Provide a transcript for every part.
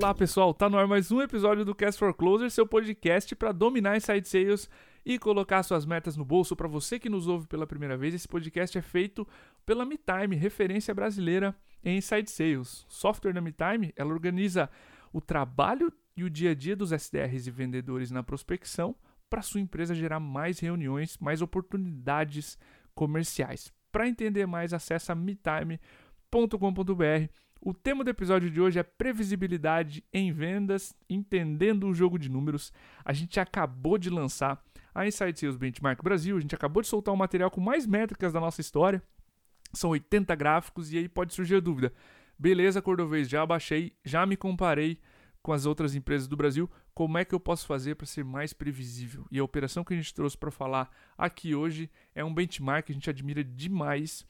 Olá pessoal, tá no ar mais um episódio do Cast for Closer, seu podcast para dominar inside sales e colocar suas metas no bolso. Para você que nos ouve pela primeira vez, esse podcast é feito pela MeTime, referência brasileira em inside sales. Software da MeTime, ela organiza o trabalho e o dia a dia dos SDRs e vendedores na prospecção para sua empresa gerar mais reuniões, mais oportunidades comerciais. Para entender mais, acesse metime.com.br o tema do episódio de hoje é previsibilidade em vendas, entendendo o jogo de números. A gente acabou de lançar a Insight Sales Benchmark Brasil, a gente acabou de soltar um material com mais métricas da nossa história. São 80 gráficos e aí pode surgir a dúvida. Beleza, Cordovez, já baixei, já me comparei com as outras empresas do Brasil. Como é que eu posso fazer para ser mais previsível? E a operação que a gente trouxe para falar aqui hoje é um benchmark que a gente admira demais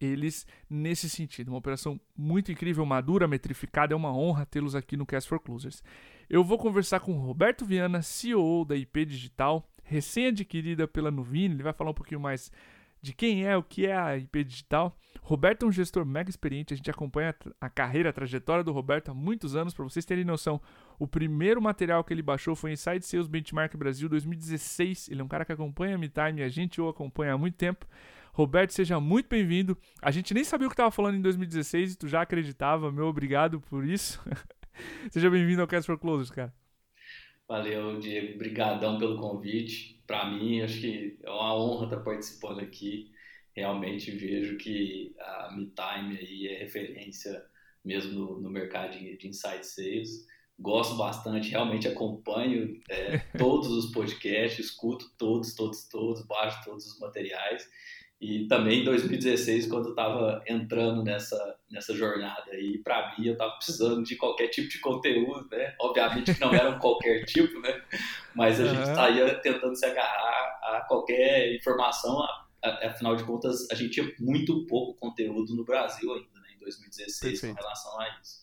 eles nesse sentido. Uma operação muito incrível, madura, metrificada. É uma honra tê-los aqui no Cast for Closers. Eu vou conversar com Roberto Viana, CEO da IP Digital, recém-adquirida pela Nuvini. Ele vai falar um pouquinho mais de quem é, o que é a IP Digital. Roberto é um gestor mega experiente, a gente acompanha a carreira, a trajetória do Roberto há muitos anos, para vocês terem noção. O primeiro material que ele baixou foi Inside Sales Benchmark Brasil 2016. Ele é um cara que acompanha a MeTime, a gente o acompanha há muito tempo. Roberto, seja muito bem-vindo. A gente nem sabia o que estava falando em 2016 e tu já acreditava. Meu obrigado por isso. seja bem-vindo ao Cast for Closers, cara. Valeu, Diego. Obrigadão pelo convite. Para mim, acho que é uma honra estar participando aqui. Realmente vejo que a MeTime aí é referência mesmo no, no mercado de, de inside sales. Gosto bastante, realmente acompanho é, todos os podcasts, escuto todos, todos, todos, baixo todos os materiais. E também em 2016, quando eu estava entrando nessa, nessa jornada aí, para mim, eu estava precisando de qualquer tipo de conteúdo, né? Obviamente que não era qualquer tipo, né? Mas a uhum. gente saía tentando se agarrar a qualquer informação. Afinal de contas, a gente tinha muito pouco conteúdo no Brasil ainda, né? Em 2016, Perfeito. com relação a isso.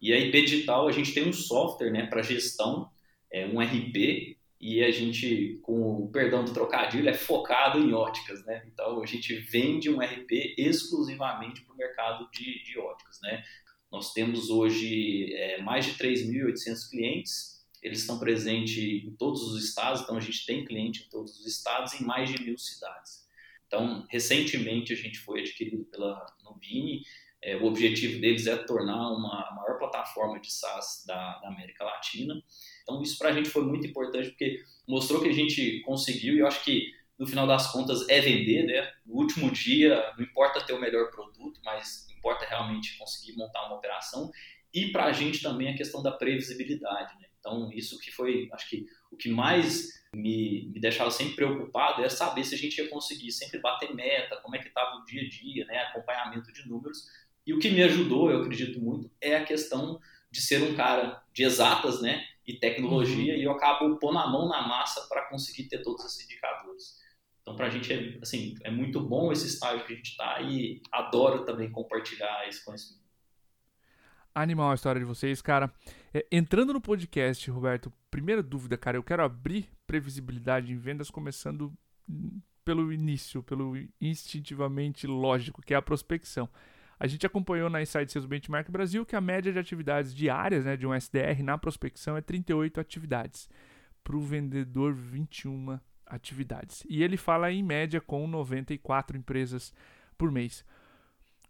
E a IP Digital, a gente tem um software, né, para gestão, é um RP, e a gente, com o perdão do trocadilho, é focado em óticas, né? Então a gente vende um RP exclusivamente para o mercado de, de óticas, né? Nós temos hoje é, mais de 3.800 clientes, eles estão presentes em todos os estados, então a gente tem cliente em todos os estados, em mais de mil cidades. Então, recentemente a gente foi adquirido pela Nuvini, é, o objetivo deles é tornar uma plataforma de SaaS da, da América Latina. Então, isso para a gente foi muito importante porque mostrou que a gente conseguiu, e eu acho que no final das contas é vender, né? No último dia, não importa ter o melhor produto, mas importa realmente conseguir montar uma operação. E para a gente também a questão da previsibilidade, né? Então, isso que foi, acho que o que mais me, me deixava sempre preocupado é saber se a gente ia conseguir sempre bater meta, como é que estava o dia a dia, né? Acompanhamento de números, e o que me ajudou, eu acredito muito, é a questão de ser um cara de exatas, né, e tecnologia, uhum. e eu acabo pondo a mão na massa para conseguir ter todos esses indicadores. Então, para a gente é, assim, é muito bom esse estágio que a gente está e adoro também compartilhar esse conhecimento. Animal a história de vocês, cara. É, entrando no podcast, Roberto, primeira dúvida, cara, eu quero abrir previsibilidade em vendas começando pelo início, pelo instintivamente lógico, que é a prospecção. A gente acompanhou na Inside Sales Benchmark Brasil que a média de atividades diárias né, de um SDR na prospecção é 38 atividades. Para o vendedor, 21 atividades. E ele fala em média com 94 empresas por mês.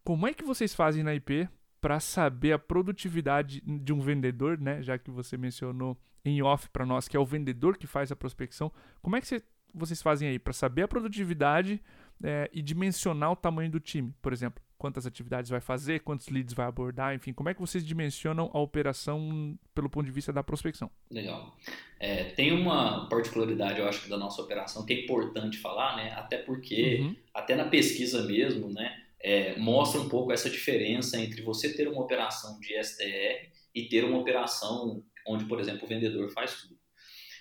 Como é que vocês fazem na IP para saber a produtividade de um vendedor, né? Já que você mencionou em off para nós que é o vendedor que faz a prospecção. Como é que vocês fazem aí para saber a produtividade é, e dimensionar o tamanho do time? Por exemplo, quantas atividades vai fazer, quantos leads vai abordar, enfim, como é que vocês dimensionam a operação pelo ponto de vista da prospecção? Legal. É, tem uma particularidade, eu acho, da nossa operação que é importante falar, né? Até porque, uhum. até na pesquisa mesmo, né? É, mostra um pouco essa diferença entre você ter uma operação de SDR e ter uma operação onde, por exemplo, o vendedor faz tudo.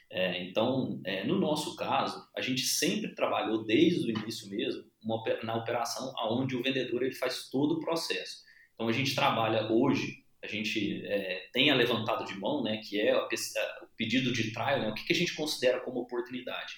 É, então, é, no nosso caso, a gente sempre trabalhou desde o início mesmo uma, na operação onde o vendedor ele faz todo o processo. Então, a gente trabalha hoje, a gente é, tem a levantada de mão, né, que é o pedido de trial, né, o que, que a gente considera como oportunidade?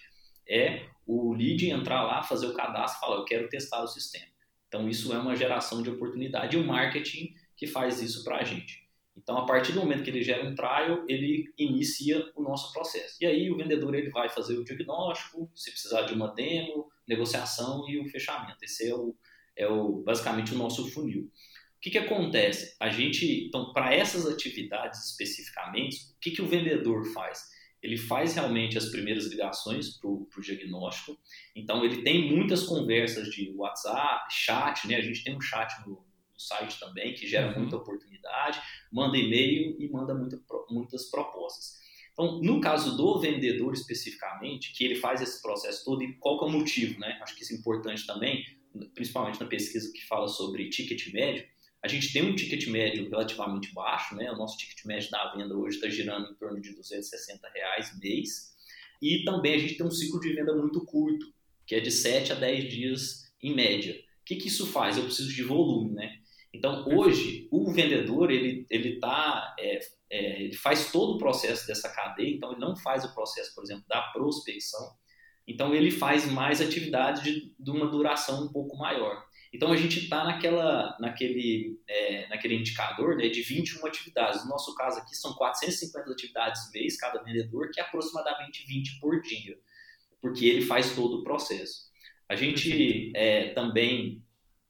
É o lead entrar lá, fazer o cadastro e falar, eu quero testar o sistema. Então, isso é uma geração de oportunidade e o marketing que faz isso para a gente. Então, a partir do momento que ele gera um trial, ele inicia o nosso processo. E aí o vendedor ele vai fazer o diagnóstico, se precisar de uma demo, negociação e o fechamento. Esse é o, é o basicamente o nosso funil. O que, que acontece? A gente, então, para essas atividades especificamente, o que, que o vendedor faz? Ele faz realmente as primeiras ligações para o diagnóstico. Então, ele tem muitas conversas de WhatsApp, chat, né? A gente tem um chat no, site também, que gera uhum. muita oportunidade, manda e-mail e manda muita, muitas propostas. Então, no caso do vendedor especificamente, que ele faz esse processo todo, e qual que é o motivo, né? Acho que isso é importante também, principalmente na pesquisa que fala sobre ticket médio, a gente tem um ticket médio relativamente baixo, né? O nosso ticket médio da venda hoje está girando em torno de 260 reais mês. E também a gente tem um ciclo de venda muito curto, que é de 7 a 10 dias em média. O que, que isso faz? Eu preciso de volume, né? Então, hoje, o vendedor, ele, ele, tá, é, é, ele faz todo o processo dessa cadeia, então ele não faz o processo, por exemplo, da prospecção, então ele faz mais atividades de, de uma duração um pouco maior. Então, a gente está naquela, naquele, é, naquele indicador né, de 21 atividades. No nosso caso aqui, são 450 atividades mês, cada vendedor, que é aproximadamente 20 por dia, porque ele faz todo o processo. A gente é, também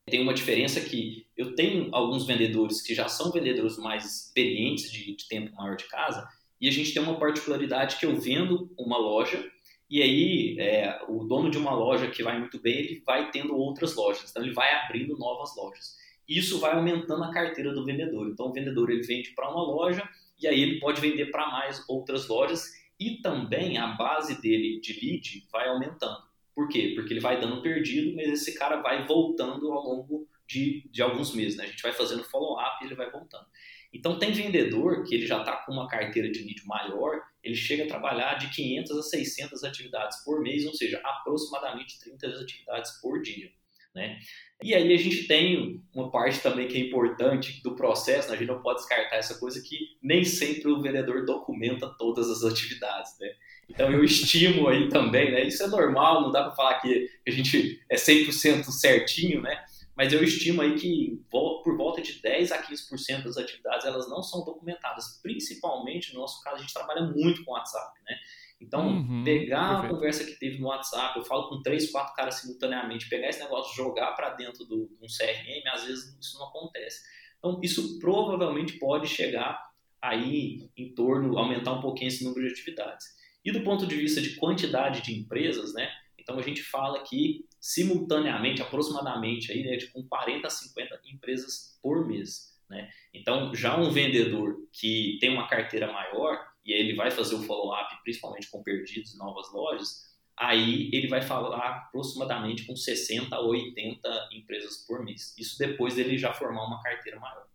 tem uma diferença que eu tenho alguns vendedores que já são vendedores mais experientes de, de tempo maior de casa e a gente tem uma particularidade que eu vendo uma loja e aí é, o dono de uma loja que vai muito bem ele vai tendo outras lojas. Então ele vai abrindo novas lojas. Isso vai aumentando a carteira do vendedor. Então o vendedor ele vende para uma loja e aí ele pode vender para mais outras lojas e também a base dele de lead vai aumentando. Por quê? Porque ele vai dando perdido, mas esse cara vai voltando ao longo de, de alguns meses. Né? A gente vai fazendo follow-up e ele vai voltando. Então, tem vendedor que ele já está com uma carteira de lead maior, ele chega a trabalhar de 500 a 600 atividades por mês, ou seja, aproximadamente 30 atividades por dia. Né? E aí a gente tem uma parte também que é importante do processo, né? a gente não pode descartar essa coisa que nem sempre o vendedor documenta todas as atividades. Né? Então eu estimo aí também, né? Isso é normal, não dá para falar que a gente é 100% certinho, né? Mas eu estimo aí que por volta de 10 a 15% das atividades elas não são documentadas, principalmente no nosso caso a gente trabalha muito com WhatsApp, né? Então, uhum, pegar perfeito. a conversa que teve no WhatsApp, eu falo com três, quatro caras simultaneamente, pegar esse negócio, jogar para dentro do, de um CRM, às vezes isso não acontece. Então, isso provavelmente pode chegar aí em torno, aumentar um pouquinho esse número de atividades. E do ponto de vista de quantidade de empresas, né? Então a gente fala que simultaneamente, aproximadamente aí, né, de com 40 a 50 empresas por mês, né? Então já um vendedor que tem uma carteira maior e ele vai fazer o follow-up, principalmente com perdidos novas lojas, aí ele vai falar aproximadamente com 60 a 80 empresas por mês. Isso depois dele já formar uma carteira maior.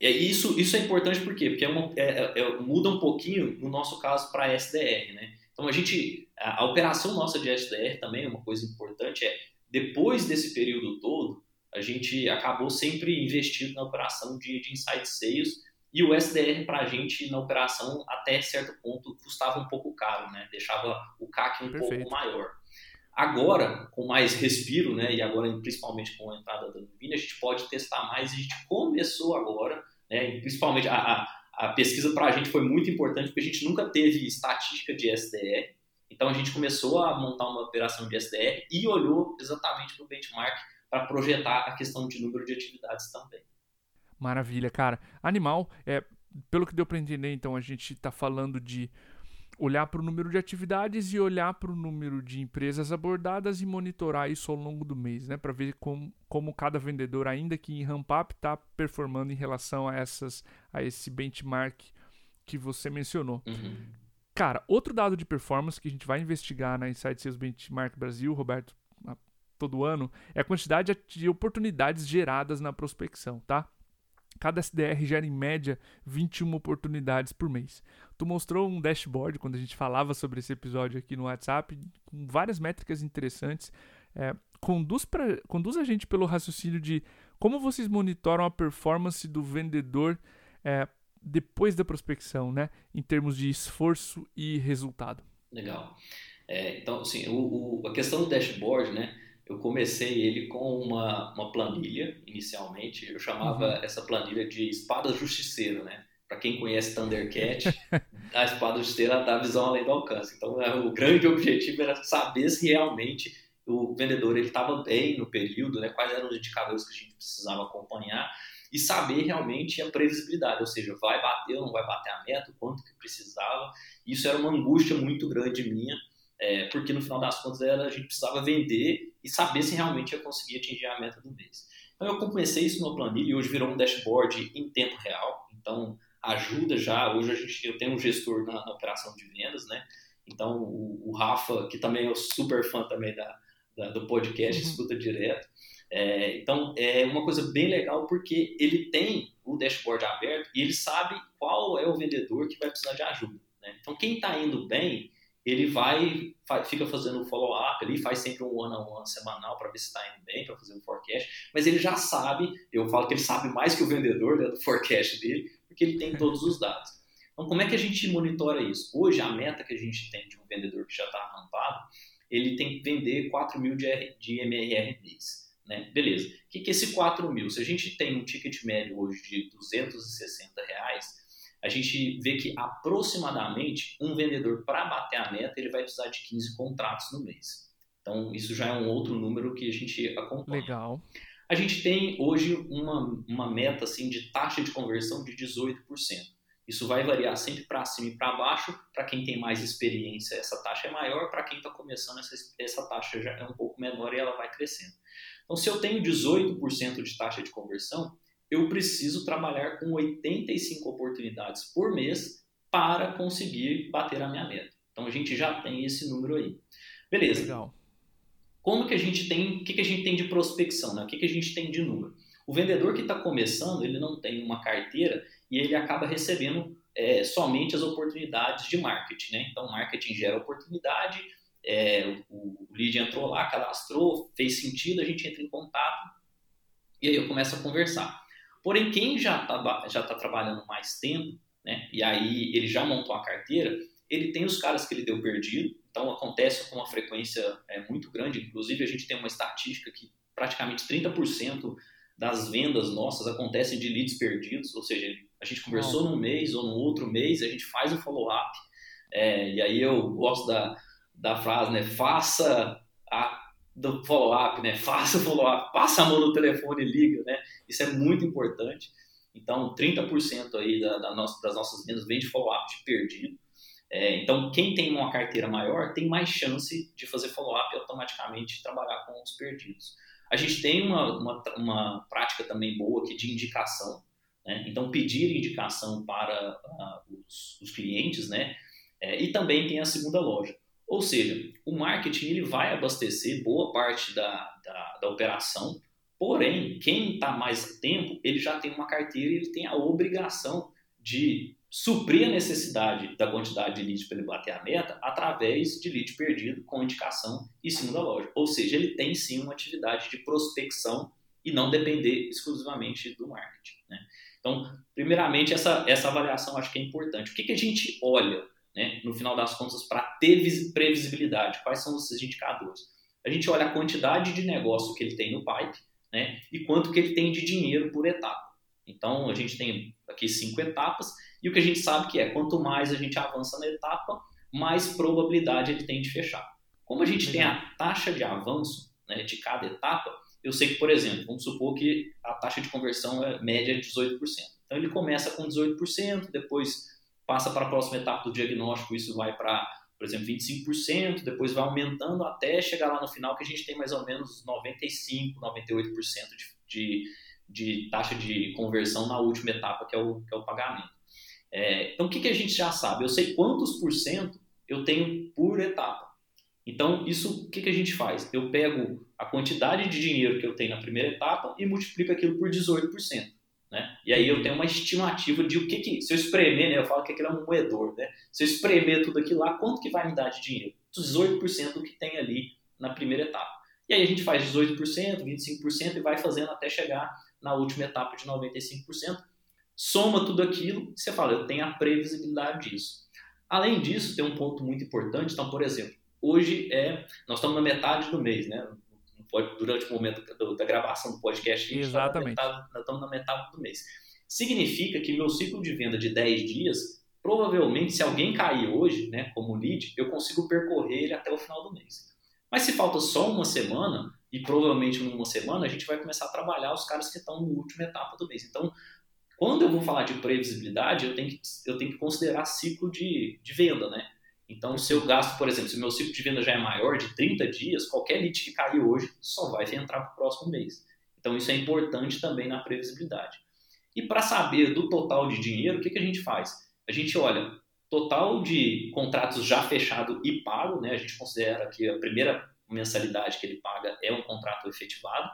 É, isso, isso é importante por quê? Porque é uma, é, é, muda um pouquinho, no nosso caso, para SDR. Né? Então, a gente, a, a, operação nossa de SDR também, uma coisa importante é, depois desse período todo, a gente acabou sempre investindo na operação de, de Insight Sales e o SDR para a gente, na operação, até certo ponto, custava um pouco caro, né? deixava o CAC um Perfeito. pouco maior. Agora, com mais respiro, né, e agora principalmente com a entrada da Nuvina, a gente pode testar mais. A gente começou agora, né, principalmente a, a, a pesquisa para a gente foi muito importante porque a gente nunca teve estatística de SDR. Então a gente começou a montar uma operação de SDR e olhou exatamente para o benchmark para projetar a questão de número de atividades também. Maravilha, cara. Animal, é, pelo que deu para entender, então a gente está falando de olhar para o número de atividades e olhar para o número de empresas abordadas e monitorar isso ao longo do mês, né, para ver como, como cada vendedor, ainda que em ramp up, está performando em relação a essas a esse benchmark que você mencionou. Uhum. Cara, outro dado de performance que a gente vai investigar na Insight Sales Benchmark Brasil, Roberto, todo ano, é a quantidade de oportunidades geradas na prospecção, tá? Cada SDR gera em média 21 oportunidades por mês. Tu mostrou um dashboard quando a gente falava sobre esse episódio aqui no WhatsApp, com várias métricas interessantes. É, conduz, pra, conduz a gente pelo raciocínio de como vocês monitoram a performance do vendedor é, depois da prospecção, né? Em termos de esforço e resultado. Legal. É, então, assim, o, o, a questão do dashboard, né? eu comecei ele com uma, uma planilha, inicialmente. Eu chamava uhum. essa planilha de espada justiceira, né? Para quem conhece Thundercat, a espada justiceira dá visão além do alcance. Então, é, o grande objetivo era saber se realmente o vendedor ele estava bem no período, né? quais eram os indicadores que a gente precisava acompanhar e saber realmente a previsibilidade, ou seja, vai bater ou não vai bater a meta, quanto que precisava. Isso era uma angústia muito grande minha, é, porque no final das contas era, a gente precisava vender e saber se realmente ia conseguir atingir a meta do mês. Então eu comecei isso no planilha e hoje virou um dashboard em tempo real, então ajuda já, hoje a gente, eu tenho um gestor na, na operação de vendas, né, então o, o, Rafa, que também é super fã também da, da do podcast, uhum. escuta direto, é, então é uma coisa bem legal porque ele tem o dashboard aberto e ele sabe qual é o vendedor que vai precisar de ajuda. Né? Então quem está indo bem, ele vai, fica fazendo um follow-up ali, faz sempre um one-on-one semanal para ver se está indo bem, para fazer um forecast, mas ele já sabe, eu falo que ele sabe mais que o vendedor né, do forecast dele, porque ele tem todos os dados. Então, como é que a gente monitora isso? Hoje, a meta que a gente tem de um vendedor que já está rampado, ele tem que vender 4 mil de, de MRR. Né? Beleza. O que, que é esse 4 mil? Se a gente tem um ticket médio hoje de 260 reais, a gente vê que aproximadamente um vendedor, para bater a meta, ele vai precisar de 15 contratos no mês. Então, isso já é um outro número que a gente acompanha. Legal. A gente tem hoje uma, uma meta assim, de taxa de conversão de 18%. Isso vai variar sempre para cima e para baixo. Para quem tem mais experiência, essa taxa é maior. Para quem está começando, essa, essa taxa já é um pouco menor e ela vai crescendo. Então, se eu tenho 18% de taxa de conversão, eu preciso trabalhar com 85 oportunidades por mês para conseguir bater a minha meta. Então a gente já tem esse número aí. Beleza. Legal. Como que a gente tem, o que, que a gente tem de prospecção, né? O que, que a gente tem de número? O vendedor que está começando, ele não tem uma carteira e ele acaba recebendo é, somente as oportunidades de marketing, né? Então, marketing gera oportunidade, é, o, o lead entrou lá, cadastrou, fez sentido, a gente entra em contato e aí eu começo a conversar. Porém, quem já está já tá trabalhando mais tempo, né, e aí ele já montou a carteira, ele tem os caras que ele deu perdido, então acontece com uma frequência é, muito grande. Inclusive, a gente tem uma estatística que praticamente 30% das vendas nossas acontecem de leads perdidos, ou seja, a gente conversou num mês ou no outro mês, a gente faz o follow-up, é, e aí eu gosto da, da frase, né, faça a do follow-up, né? Faça o follow-up, passa a mão no telefone e liga, né? Isso é muito importante. Então, 30% aí da, da nossa, das nossas vendas vem de follow-up de perdido. É, então, quem tem uma carteira maior tem mais chance de fazer follow-up e automaticamente trabalhar com os perdidos. A gente tem uma, uma, uma prática também boa aqui de indicação. Né? Então, pedir indicação para uh, os, os, clientes, né? É, e também tem a segunda loja. Ou seja, o marketing ele vai abastecer boa parte da, da, da operação, porém, quem está mais tempo, ele já tem uma carteira e ele tem a obrigação de suprir a necessidade da quantidade de lead para ele bater a meta através de lead perdido com indicação em cima da loja. Ou seja, ele tem sim uma atividade de prospecção e não depender exclusivamente do marketing. Né? Então, primeiramente, essa, essa avaliação acho que é importante. O que, que a gente olha né, no final das contas, para ter previsibilidade. Quais são esses indicadores? A gente olha a quantidade de negócio que ele tem no pipe né, e quanto que ele tem de dinheiro por etapa. Então, a gente tem aqui cinco etapas e o que a gente sabe que é, quanto mais a gente avança na etapa, mais probabilidade ele tem de fechar. Como a gente tem a taxa de avanço né, de cada etapa, eu sei que, por exemplo, vamos supor que a taxa de conversão é média de 18%. Então, ele começa com 18%, depois passa para a próxima etapa do diagnóstico, isso vai para, por exemplo, 25%, depois vai aumentando até chegar lá no final que a gente tem mais ou menos 95%, 98% de, de, de taxa de conversão na última etapa, que é o, que é o pagamento. É, então, o que, que a gente já sabe? Eu sei quantos por cento eu tenho por etapa. Então, isso, o que, que a gente faz? Eu pego a quantidade de dinheiro que eu tenho na primeira etapa e multiplico aquilo por 18%. Né? E aí eu tenho uma estimativa de o que, que se eu espremer, né, eu falo que aquilo é um moedor, né? Se eu espremer tudo aquilo lá, quanto que vai me dar de dinheiro? 18% do que tem ali na primeira etapa. E aí a gente faz 18%, 25% e vai fazendo até chegar na última etapa de 95%. Soma tudo aquilo e você fala, eu tenho a previsibilidade disso. Além disso, tem um ponto muito importante. Então, por exemplo, hoje é, nós estamos na metade do mês, né? Durante o momento da gravação do podcast, a gente está na, metade, na metade do mês. Significa que meu ciclo de venda de 10 dias, provavelmente, se alguém cair hoje, né, como lead, eu consigo percorrer ele até o final do mês. Mas se falta só uma semana, e provavelmente numa semana, a gente vai começar a trabalhar os caras que estão na última etapa do mês. Então, quando eu vou falar de previsibilidade, eu tenho que, eu tenho que considerar ciclo de, de venda, né? Então, se eu gasto, por exemplo, se o meu ciclo de venda já é maior de 30 dias, qualquer lead que cair hoje só vai entrar para o próximo mês. Então, isso é importante também na previsibilidade. E para saber do total de dinheiro, o que, que a gente faz? A gente olha total de contratos já fechado e pago, né? A gente considera que a primeira mensalidade que ele paga é um contrato efetivado.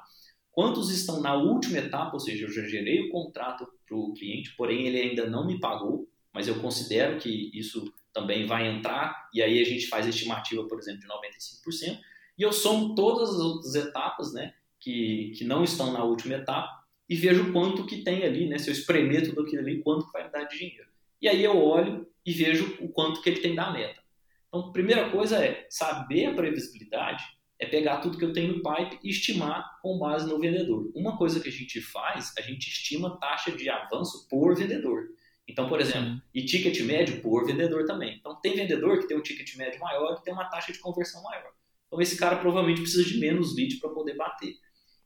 Quantos estão na última etapa, ou seja, eu já gerei o contrato para o cliente, porém ele ainda não me pagou, mas eu considero que isso também vai entrar, e aí a gente faz a estimativa, por exemplo, de 95%, e eu somo todas as outras etapas, né, que, que não estão na última etapa, e vejo quanto que tem ali, né, se eu espremer tudo aquilo ali, quanto vai me dar de dinheiro. E aí eu olho e vejo o quanto que ele tem da meta. Então, primeira coisa é saber a previsibilidade, é pegar tudo que eu tenho no pipe e estimar com base no vendedor. Uma coisa que a gente faz, a gente estima taxa de avanço por vendedor. Então, por exemplo, Sim. e ticket médio por vendedor também. Então, tem vendedor que tem um ticket médio maior que tem uma taxa de conversão maior. Então, esse cara provavelmente precisa de menos lead para poder bater.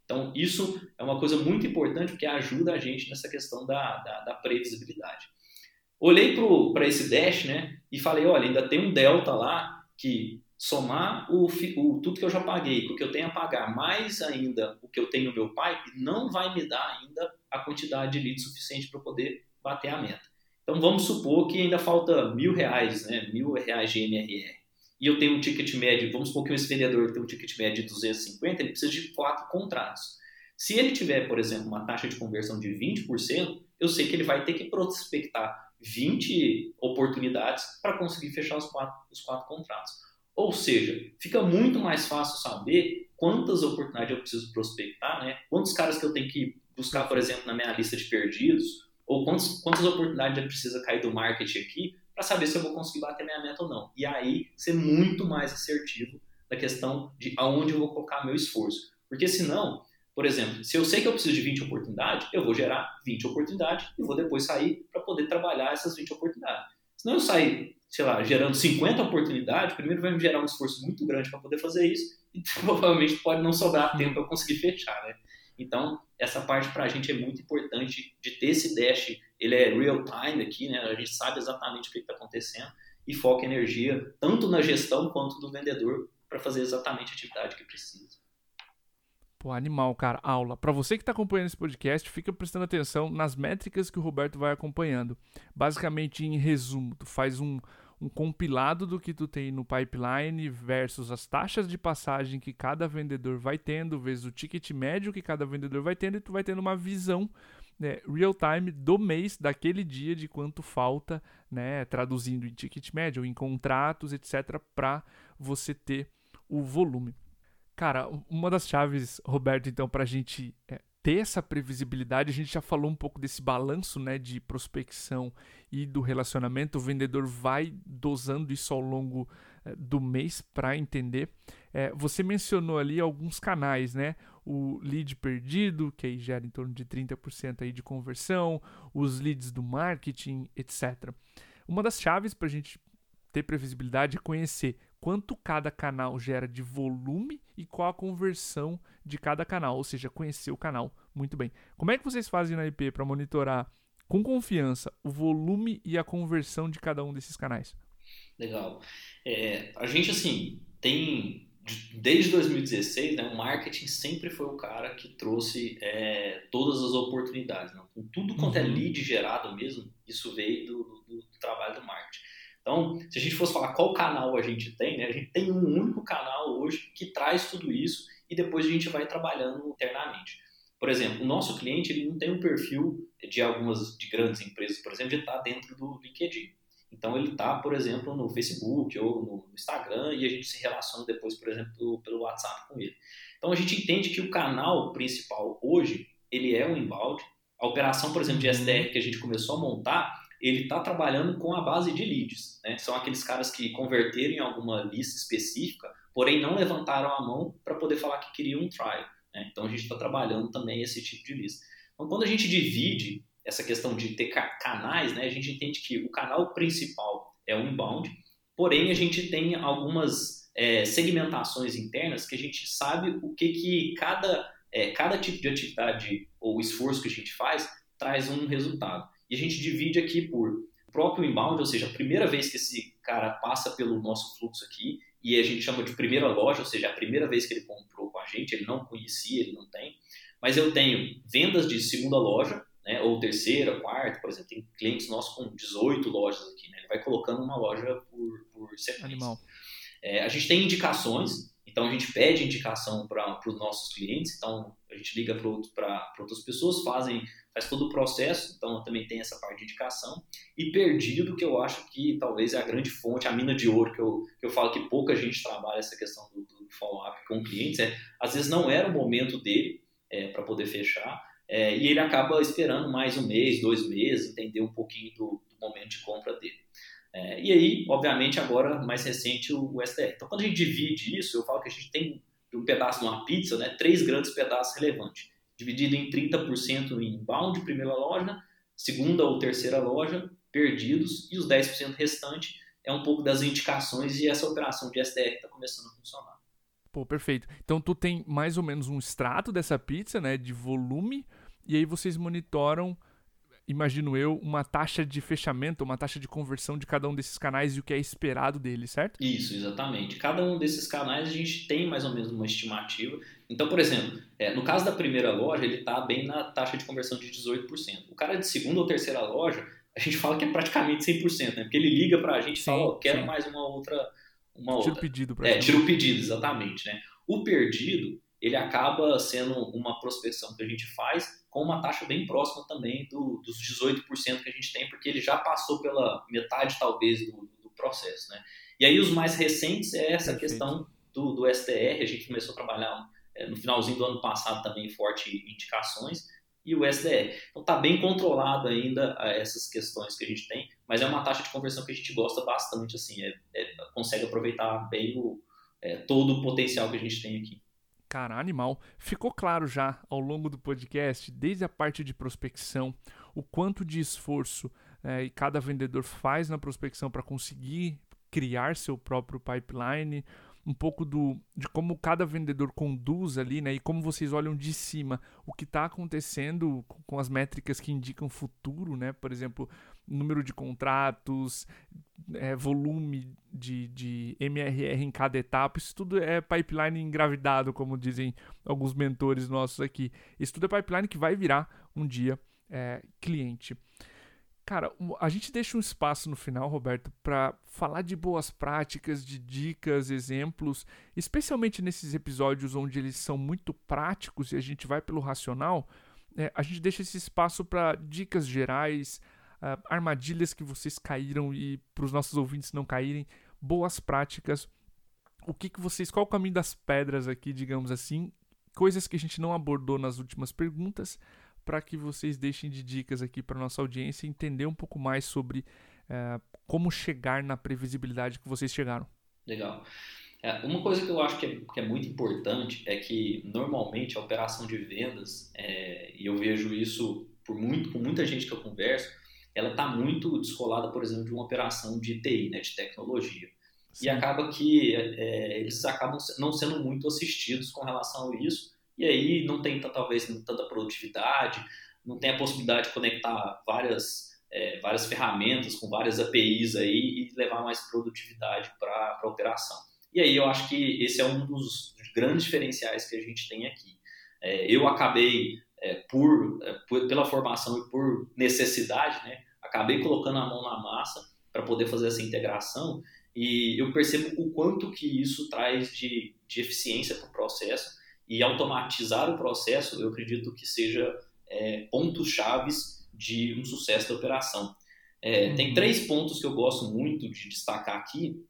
Então, isso é uma coisa muito importante porque ajuda a gente nessa questão da, da, da previsibilidade. Olhei para esse dash né, e falei: olha, ainda tem um delta lá que somar o, o, tudo que eu já paguei, o que eu tenho a pagar, mais ainda o que eu tenho no meu pipe, não vai me dar ainda a quantidade de leads suficiente para poder bater a meta. Então vamos supor que ainda falta mil reais, né, mil reais de MRR. E eu tenho um ticket médio, vamos supor que esse vendedor tem um ticket médio de 250, ele precisa de quatro contratos. Se ele tiver, por exemplo, uma taxa de conversão de 20%, eu sei que ele vai ter que prospectar 20 oportunidades para conseguir fechar os quatro, os quatro contratos. Ou seja, fica muito mais fácil saber quantas oportunidades eu preciso prospectar, né? quantos caras que eu tenho que buscar, por exemplo, na minha lista de perdidos, ou quantos, quantas oportunidades eu preciso cair do marketing aqui para saber se eu vou conseguir bater minha meta ou não. E aí ser muito mais assertivo na questão de aonde eu vou colocar meu esforço. Porque senão, por exemplo, se eu sei que eu preciso de 20 oportunidades, eu vou gerar 20 oportunidades e vou depois sair para poder trabalhar essas 20 oportunidades. Senão eu sair, sei lá, gerando 50 oportunidades, primeiro vai me gerar um esforço muito grande para poder fazer isso e provavelmente pode não sobrar tempo para eu conseguir fechar, né? Então, essa parte para a gente é muito importante de ter esse dash, ele é real time aqui, né? A gente sabe exatamente o que está acontecendo e foca energia tanto na gestão quanto do vendedor para fazer exatamente a atividade que precisa. Pô, animal, cara, aula. Para você que está acompanhando esse podcast, fica prestando atenção nas métricas que o Roberto vai acompanhando. Basicamente, em resumo, tu faz um, um compilado do que tu tem no pipeline versus as taxas de passagem que cada vendedor vai tendo, vezes o ticket médio que cada vendedor vai tendo, e tu vai tendo uma visão né, real time do mês, daquele dia, de quanto falta, né, traduzindo em ticket médio, em contratos, etc., para você ter o volume. Cara, uma das chaves, Roberto, então, para a gente é, ter essa previsibilidade, a gente já falou um pouco desse balanço né, de prospecção e do relacionamento. O vendedor vai dosando isso ao longo é, do mês para entender. É, você mencionou ali alguns canais, né? O lead perdido, que aí gera em torno de 30% aí de conversão, os leads do marketing, etc. Uma das chaves para a gente ter previsibilidade é conhecer quanto cada canal gera de volume e qual a conversão de cada canal, ou seja, conhecer o canal muito bem. Como é que vocês fazem na IP para monitorar com confiança o volume e a conversão de cada um desses canais? Legal. É, a gente, assim, tem. Desde 2016, né, o marketing sempre foi o cara que trouxe é, todas as oportunidades. Né? Com tudo quanto é uhum. é lead gerado mesmo, isso veio do, do, do trabalho do marketing. Então, se a gente fosse falar qual canal a gente tem, né, a gente tem um único canal hoje que traz tudo isso e depois a gente vai trabalhando internamente. Por exemplo, o nosso cliente ele não tem um perfil de algumas de grandes empresas, por exemplo, de estar dentro do LinkedIn. Então ele está, por exemplo, no Facebook ou no Instagram e a gente se relaciona depois, por exemplo, pelo WhatsApp com ele. Então a gente entende que o canal principal hoje ele é o inbound. A operação, por exemplo, de SDR que a gente começou a montar, ele está trabalhando com a base de leads. Né? São aqueles caras que converteram em alguma lista específica porém não levantaram a mão para poder falar que queriam um trial. Né? Então a gente está trabalhando também esse tipo de lista. Então quando a gente divide essa questão de ter canais, né, a gente entende que o canal principal é o inbound, porém a gente tem algumas é, segmentações internas que a gente sabe o que, que cada, é, cada tipo de atividade ou esforço que a gente faz traz um resultado. E a gente divide aqui por próprio inbound, ou seja, a primeira vez que esse cara passa pelo nosso fluxo aqui, e a gente chama de primeira loja, ou seja, a primeira vez que ele comprou com a gente, ele não conhecia, ele não tem. Mas eu tenho vendas de segunda loja, né, ou terceira, quarta, por exemplo, tem clientes nossos com 18 lojas aqui, né, ele vai colocando uma loja por, por. Animal. É, a gente tem indicações, então a gente pede indicação para os nossos clientes, então a gente liga para outras pessoas, fazem, faz todo o processo, então também tem essa parte de indicação. E perdido, que eu acho que talvez é a grande fonte, a mina de ouro, que eu, que eu falo que pouca gente trabalha essa questão do, do follow-up com clientes, é, às vezes não era o momento dele é, para poder fechar, é, e ele acaba esperando mais um mês, dois meses, entender um pouquinho do, do momento de compra dele. É, e aí, obviamente, agora mais recente o, o SDR. Então, quando a gente divide isso, eu falo que a gente tem um pedaço de uma pizza, né, três grandes pedaços relevantes, dividido em 30% em inbound, primeira loja, segunda ou terceira loja, perdidos, e os 10% restante é um pouco das indicações e essa operação de SDR está começando a funcionar. Pô, perfeito. Então tu tem mais ou menos um extrato dessa pizza, né, de volume, e aí vocês monitoram imagino eu, uma taxa de fechamento, uma taxa de conversão de cada um desses canais e o que é esperado deles, certo? Isso, exatamente. Cada um desses canais a gente tem mais ou menos uma estimativa. Então, por exemplo, é, no caso da primeira loja, ele está bem na taxa de conversão de 18%. O cara de segunda ou terceira loja, a gente fala que é praticamente 100%, né? Porque ele liga para a gente e fala, oh, quero sim. mais uma outra... Uma tira outra. o pedido. É, tira o pedido, exatamente. Né? O perdido, ele acaba sendo uma prospecção que a gente faz com uma taxa bem próxima também do, dos 18% que a gente tem, porque ele já passou pela metade, talvez, do, do processo. Né? E aí, os mais recentes é essa Perfeito. questão do, do STR, a gente começou a trabalhar é, no finalzinho do ano passado também forte indicações, e o SDR. Então está bem controlado ainda essas questões que a gente tem, mas é uma taxa de conversão que a gente gosta bastante, assim, é, é, consegue aproveitar bem o, é, todo o potencial que a gente tem aqui. Cara, animal. Ficou claro já ao longo do podcast, desde a parte de prospecção, o quanto de esforço é, cada vendedor faz na prospecção para conseguir criar seu próprio pipeline, um pouco do, de como cada vendedor conduz ali, né? E como vocês olham de cima o que está acontecendo com as métricas que indicam futuro, né? Por exemplo, número de contratos, é, volume de, de MRR em cada etapa, isso tudo é pipeline engravidado, como dizem alguns mentores nossos aqui. Isso tudo é pipeline que vai virar um dia é, cliente. Cara, a gente deixa um espaço no final, Roberto, para falar de boas práticas, de dicas, exemplos, especialmente nesses episódios onde eles são muito práticos e a gente vai pelo racional. É, a gente deixa esse espaço para dicas gerais, uh, armadilhas que vocês caíram e para os nossos ouvintes não caírem, boas práticas. O que, que vocês. Qual o caminho das pedras aqui, digamos assim? Coisas que a gente não abordou nas últimas perguntas, para que vocês deixem de dicas aqui para nossa audiência entender um pouco mais sobre uh, como chegar na previsibilidade que vocês chegaram. Legal. É, uma coisa que eu acho que é, que é, muito importante é que normalmente a operação de vendas, é, e eu vejo isso por muito, com muita gente que eu converso, ela está muito descolada, por exemplo, de uma operação de TI, né, de tecnologia. Sim. E acaba que é, eles acabam não sendo muito assistidos com relação a isso, e aí não tem talvez tanta produtividade, não tem a possibilidade de conectar várias, é, várias ferramentas com várias APIs aí e levar mais produtividade para a operação. E aí eu acho que esse é um dos grandes diferenciais que a gente tem aqui. É, eu acabei, é, por, é, por, pela formação e por necessidade, né, acabei colocando a mão na massa para poder fazer essa integração e eu percebo o quanto que isso traz de, de eficiência para o processo e automatizar o processo, eu acredito que seja é, pontos chaves de um sucesso da operação. É, uhum. Tem três pontos que eu gosto muito de destacar aqui,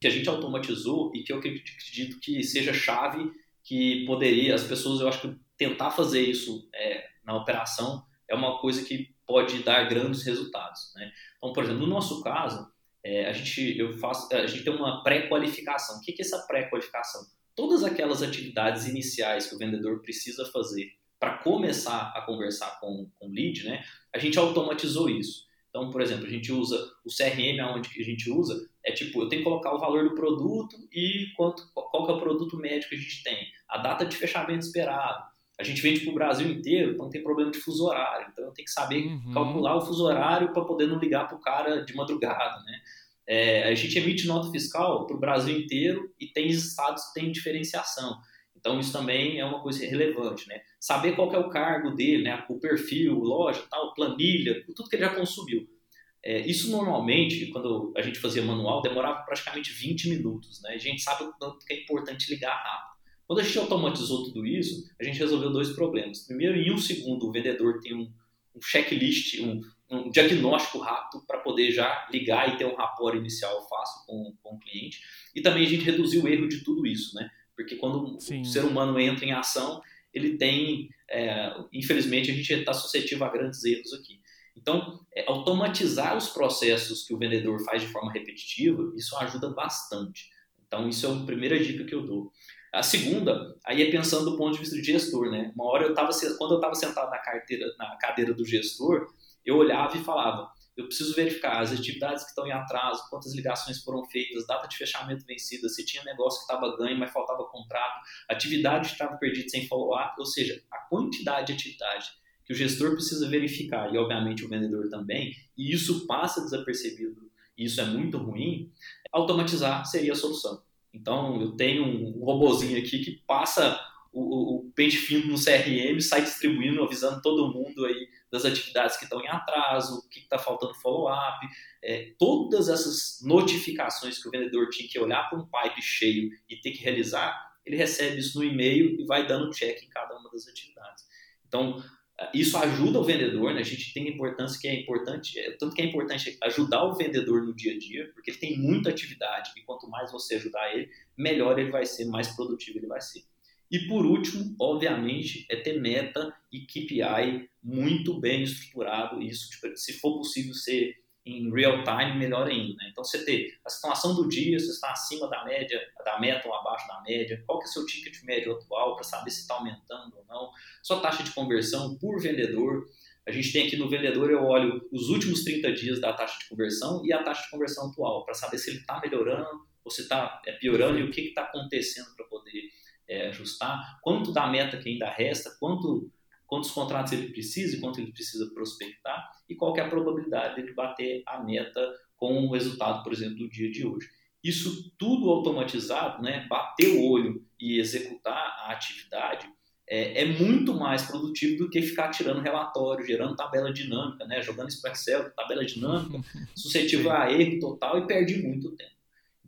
que a gente automatizou e que eu acredito que seja chave que poderia, as pessoas, eu acho que tentar fazer isso é, na operação é uma coisa que pode dar grandes resultados. Né? Então, por exemplo, no nosso caso, é, a gente eu faço, a gente tem uma pré-qualificação. O que é essa pré-qualificação? Todas aquelas atividades iniciais que o vendedor precisa fazer para começar a conversar com, o lead, né? A gente automatizou isso. Então, por exemplo, a gente usa o CRM, aonde que a gente usa, é tipo, eu tenho que colocar o valor do produto e quanto, qual que é o produto médio que a gente tem, a data de fechamento esperado. A gente vende para o Brasil inteiro, então tem problema de fuso horário. Então eu tenho que saber uhum. calcular o fuso horário para poder não ligar para o cara de madrugada, né? É, a gente emite nota fiscal para o Brasil inteiro e tem estados que têm diferenciação. Então isso também é uma coisa relevante, né? Saber qual é o cargo dele, né? O perfil, loja, tal, planilha, tudo que ele já consumiu. É, isso normalmente, quando a gente fazia manual, demorava praticamente 20 minutos, né? A gente sabe o quanto que é importante ligar rápido. Quando a gente automatizou tudo isso, a gente resolveu dois problemas. Primeiro, em um segundo, o vendedor tem um, um checklist, um, um diagnóstico rápido para poder já ligar e ter um rapport inicial fácil com, com o cliente. E também a gente reduziu o erro de tudo isso, né? Porque quando Sim. o ser humano entra em ação, ele tem, é, infelizmente, a gente está suscetível a grandes erros aqui. Então, é, automatizar os processos que o vendedor faz de forma repetitiva, isso ajuda bastante. Então, isso é a primeira dica que eu dou. A segunda, aí é pensando do ponto de vista do gestor, né? Uma hora eu estava, quando eu estava sentado na, carteira, na cadeira do gestor, eu olhava e falava, eu preciso verificar as atividades que estão em atraso, quantas ligações foram feitas, data de fechamento vencida, se tinha negócio que estava ganho, mas faltava contrato, atividade que estava perdida sem follow-up, ou seja, a quantidade de atividade que o gestor precisa verificar, e obviamente o vendedor também, e isso passa desapercebido, e isso é muito ruim, automatizar seria a solução. Então, eu tenho um robozinho aqui que passa o, o pente fino no CRM, sai distribuindo, avisando todo mundo aí das atividades que estão em atraso, o que está faltando follow-up, é, todas essas notificações que o vendedor tinha que olhar para um pipe cheio e ter que realizar, ele recebe isso no e-mail e vai dando check em cada uma das atividades. Então, isso ajuda o vendedor, né? a gente tem a importância que é importante, é, tanto que é importante ajudar o vendedor no dia a dia, porque ele tem muita atividade e quanto mais você ajudar ele, melhor ele vai ser, mais produtivo ele vai ser. E por último, obviamente, é ter meta e KPI muito bem estruturado. Isso, tipo, se for possível ser em real time, melhor ainda. Né? Então, você ter a situação do dia, se está acima da média, da meta ou abaixo da média, qual que é o seu ticket médio atual para saber se está aumentando ou não, sua taxa de conversão por vendedor. A gente tem aqui no vendedor, eu olho os últimos 30 dias da taxa de conversão e a taxa de conversão atual, para saber se ele está melhorando ou se está é, piorando e o que está acontecendo para poder é, ajustar, quanto da meta que ainda resta, quanto, quantos contratos ele precisa e quanto ele precisa prospectar e qual é a probabilidade de bater a meta com o resultado, por exemplo, do dia de hoje. Isso tudo automatizado, né, bater o olho e executar a atividade é, é, muito mais produtivo do que ficar tirando relatório, gerando tabela dinâmica, né, jogando isso para Excel, tabela dinâmica, suscetível a erro total e perde muito tempo.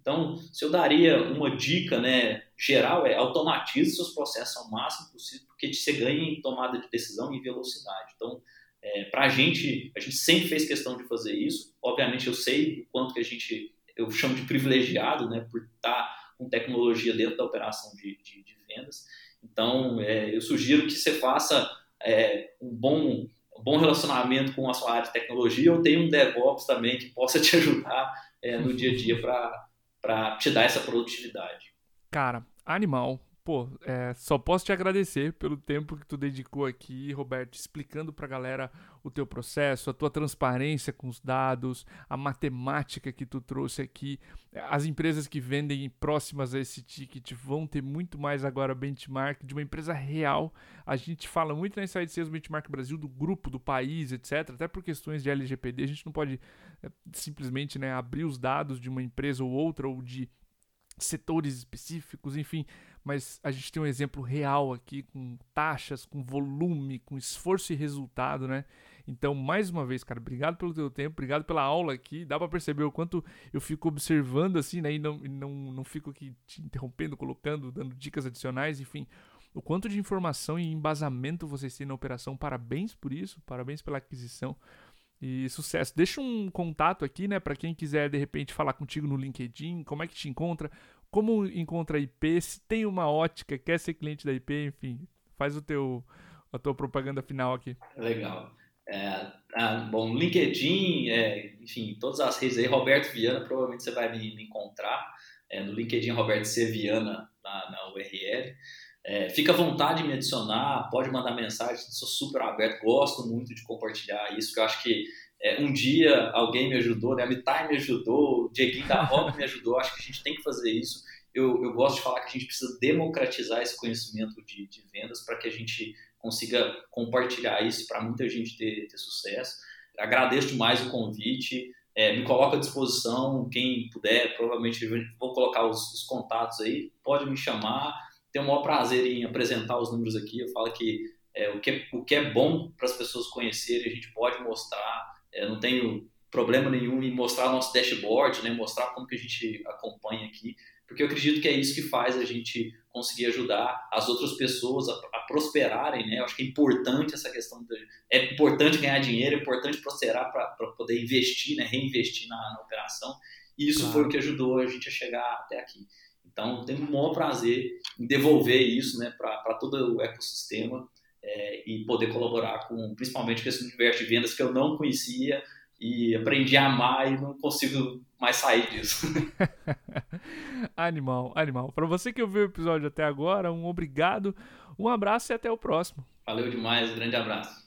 Então, se eu daria uma dica né, geral, é automatize seus processos ao máximo possível, porque você ganha em tomada de decisão e velocidade. Então, é, para a gente, a gente sempre fez questão de fazer isso. Obviamente, eu sei o quanto que a gente, eu chamo de privilegiado, né, por estar com tecnologia dentro da operação de, de, de vendas. Então, é, eu sugiro que você faça é, um bom bom relacionamento com a sua área de tecnologia ou tenha um DevOps também que possa te ajudar é, no dia a dia para te dar essa produtividade. Cara, animal. Pô, é, só posso te agradecer pelo tempo que tu dedicou aqui, Roberto, explicando pra galera o teu processo, a tua transparência com os dados, a matemática que tu trouxe aqui. As empresas que vendem próximas a esse ticket vão ter muito mais agora benchmark de uma empresa real. A gente fala muito na Inside Sales Benchmark Brasil do grupo, do país, etc. Até por questões de LGPD, a gente não pode é, simplesmente né, abrir os dados de uma empresa ou outra ou de setores específicos, enfim, mas a gente tem um exemplo real aqui com taxas, com volume, com esforço e resultado, né? Então, mais uma vez, cara, obrigado pelo teu tempo, obrigado pela aula aqui. Dá para perceber o quanto eu fico observando assim, né? E não, não, não fico aqui te interrompendo, colocando, dando dicas adicionais, enfim. O quanto de informação e embasamento vocês têm na operação. Parabéns por isso, parabéns pela aquisição. E sucesso. Deixa um contato aqui, né, para quem quiser de repente falar contigo no LinkedIn, como é que te encontra, como encontra a IP, se tem uma ótica, quer ser cliente da IP, enfim, faz o teu a tua propaganda final aqui. Legal. É, ah, bom, LinkedIn, é, enfim, todas as redes aí, Roberto Viana, provavelmente você vai me, me encontrar. É, no LinkedIn, Roberto C. Viana, na, na URL. É, fica à vontade de me adicionar, pode mandar mensagem, sou super aberto, gosto muito de compartilhar isso, porque eu acho que é, um dia alguém me ajudou, né? a Mitai me ajudou, o Dieguinho da Rock me ajudou, acho que a gente tem que fazer isso. Eu, eu gosto de falar que a gente precisa democratizar esse conhecimento de, de vendas para que a gente consiga compartilhar isso para muita gente ter, ter, sucesso. Agradeço demais o convite, é, me coloco à disposição, quem puder, provavelmente vou colocar os, os contatos aí, pode me chamar, tenho o maior prazer em apresentar os números aqui, eu falo que é, o, que é, o que é bom para as pessoas conhecerem, a gente pode mostrar, é, não tenho problema nenhum em mostrar nosso dashboard, né, mostrar como que a gente acompanha aqui, porque eu acredito que é isso que faz a gente conseguir ajudar as outras pessoas a, a prosperarem, né? Eu acho que é importante essa questão, de, é importante ganhar dinheiro, é importante prosperar para poder investir, né? Reinvestir na, na operação. E isso claro. foi o que ajudou a gente a chegar até aqui. Então, tenho o maior prazer em devolver isso, né? Para todo o ecossistema é, e poder colaborar com, principalmente com esse universo de vendas que eu não conhecia e aprendi a amar e não consigo mais sair disso. animal, animal. Para você que ouviu o episódio até agora, um obrigado, um abraço e até o próximo. Valeu demais, grande abraço.